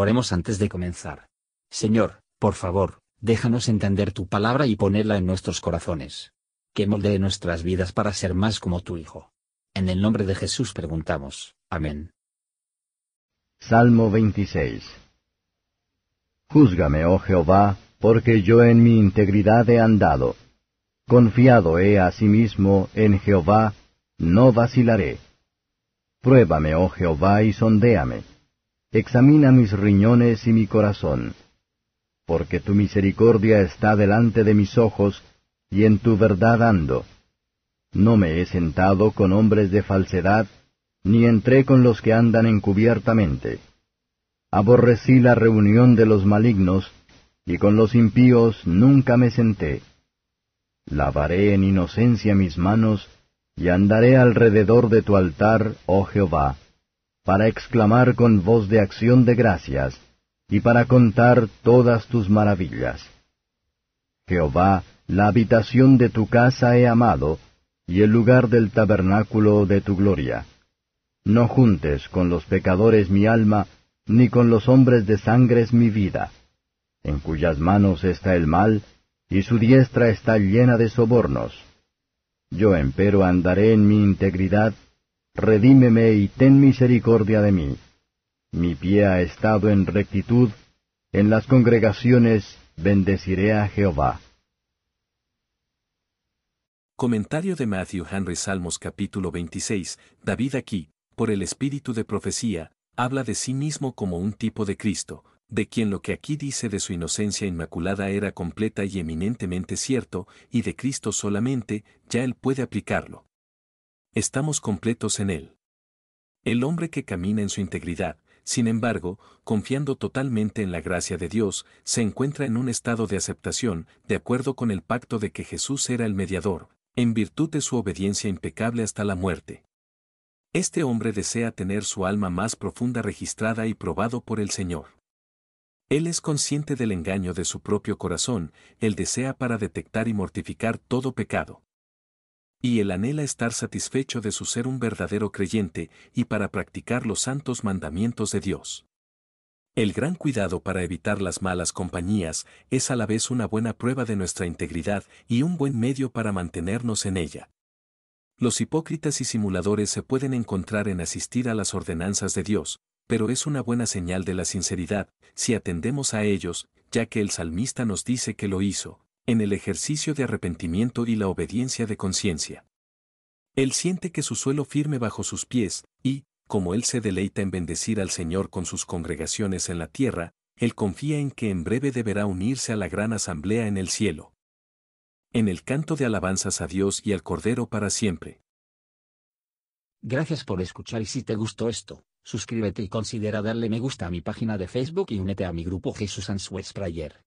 Oremos antes de comenzar. Señor, por favor, déjanos entender tu palabra y ponerla en nuestros corazones. Que moldee nuestras vidas para ser más como tu Hijo. En el nombre de Jesús preguntamos. Amén. Salmo 26 Júzgame, oh Jehová, porque yo en mi integridad he andado. Confiado he asimismo en Jehová, no vacilaré. Pruébame, oh Jehová, y sondéame. Examina mis riñones y mi corazón. Porque tu misericordia está delante de mis ojos, y en tu verdad ando. No me he sentado con hombres de falsedad, ni entré con los que andan encubiertamente. Aborrecí la reunión de los malignos, y con los impíos nunca me senté. Lavaré en inocencia mis manos, y andaré alrededor de tu altar, oh Jehová, para exclamar con voz de acción de gracias, y para contar todas tus maravillas. Jehová, la habitación de tu casa he amado, y el lugar del tabernáculo de tu gloria. No juntes con los pecadores mi alma, ni con los hombres de sangres mi vida, en cuyas manos está el mal, y su diestra está llena de sobornos. Yo empero andaré en mi integridad, redímeme y ten misericordia de mí. Mi pie ha estado en rectitud, en las congregaciones bendeciré a Jehová. Comentario de Matthew Henry Salmos capítulo 26, David aquí, por el espíritu de profecía, habla de sí mismo como un tipo de Cristo, de quien lo que aquí dice de su inocencia inmaculada era completa y eminentemente cierto, y de Cristo solamente, ya él puede aplicarlo. Estamos completos en él. El hombre que camina en su integridad, sin embargo, confiando totalmente en la gracia de Dios, se encuentra en un estado de aceptación, de acuerdo con el pacto de que Jesús era el mediador, en virtud de su obediencia impecable hasta la muerte. Este hombre desea tener su alma más profunda registrada y probado por el Señor. Él es consciente del engaño de su propio corazón, él desea para detectar y mortificar todo pecado. Y él anhela estar satisfecho de su ser un verdadero creyente y para practicar los santos mandamientos de Dios. El gran cuidado para evitar las malas compañías es a la vez una buena prueba de nuestra integridad y un buen medio para mantenernos en ella. Los hipócritas y simuladores se pueden encontrar en asistir a las ordenanzas de Dios, pero es una buena señal de la sinceridad si atendemos a ellos, ya que el salmista nos dice que lo hizo, en el ejercicio de arrepentimiento y la obediencia de conciencia. Él siente que su suelo firme bajo sus pies, y, como él se deleita en bendecir al Señor con sus congregaciones en la tierra, él confía en que en breve deberá unirse a la gran asamblea en el cielo. En el canto de alabanzas a Dios y al Cordero para siempre. Gracias por escuchar y si te gustó esto, suscríbete y considera darle me gusta a mi página de Facebook y únete a mi grupo Jesús Answers Prayer.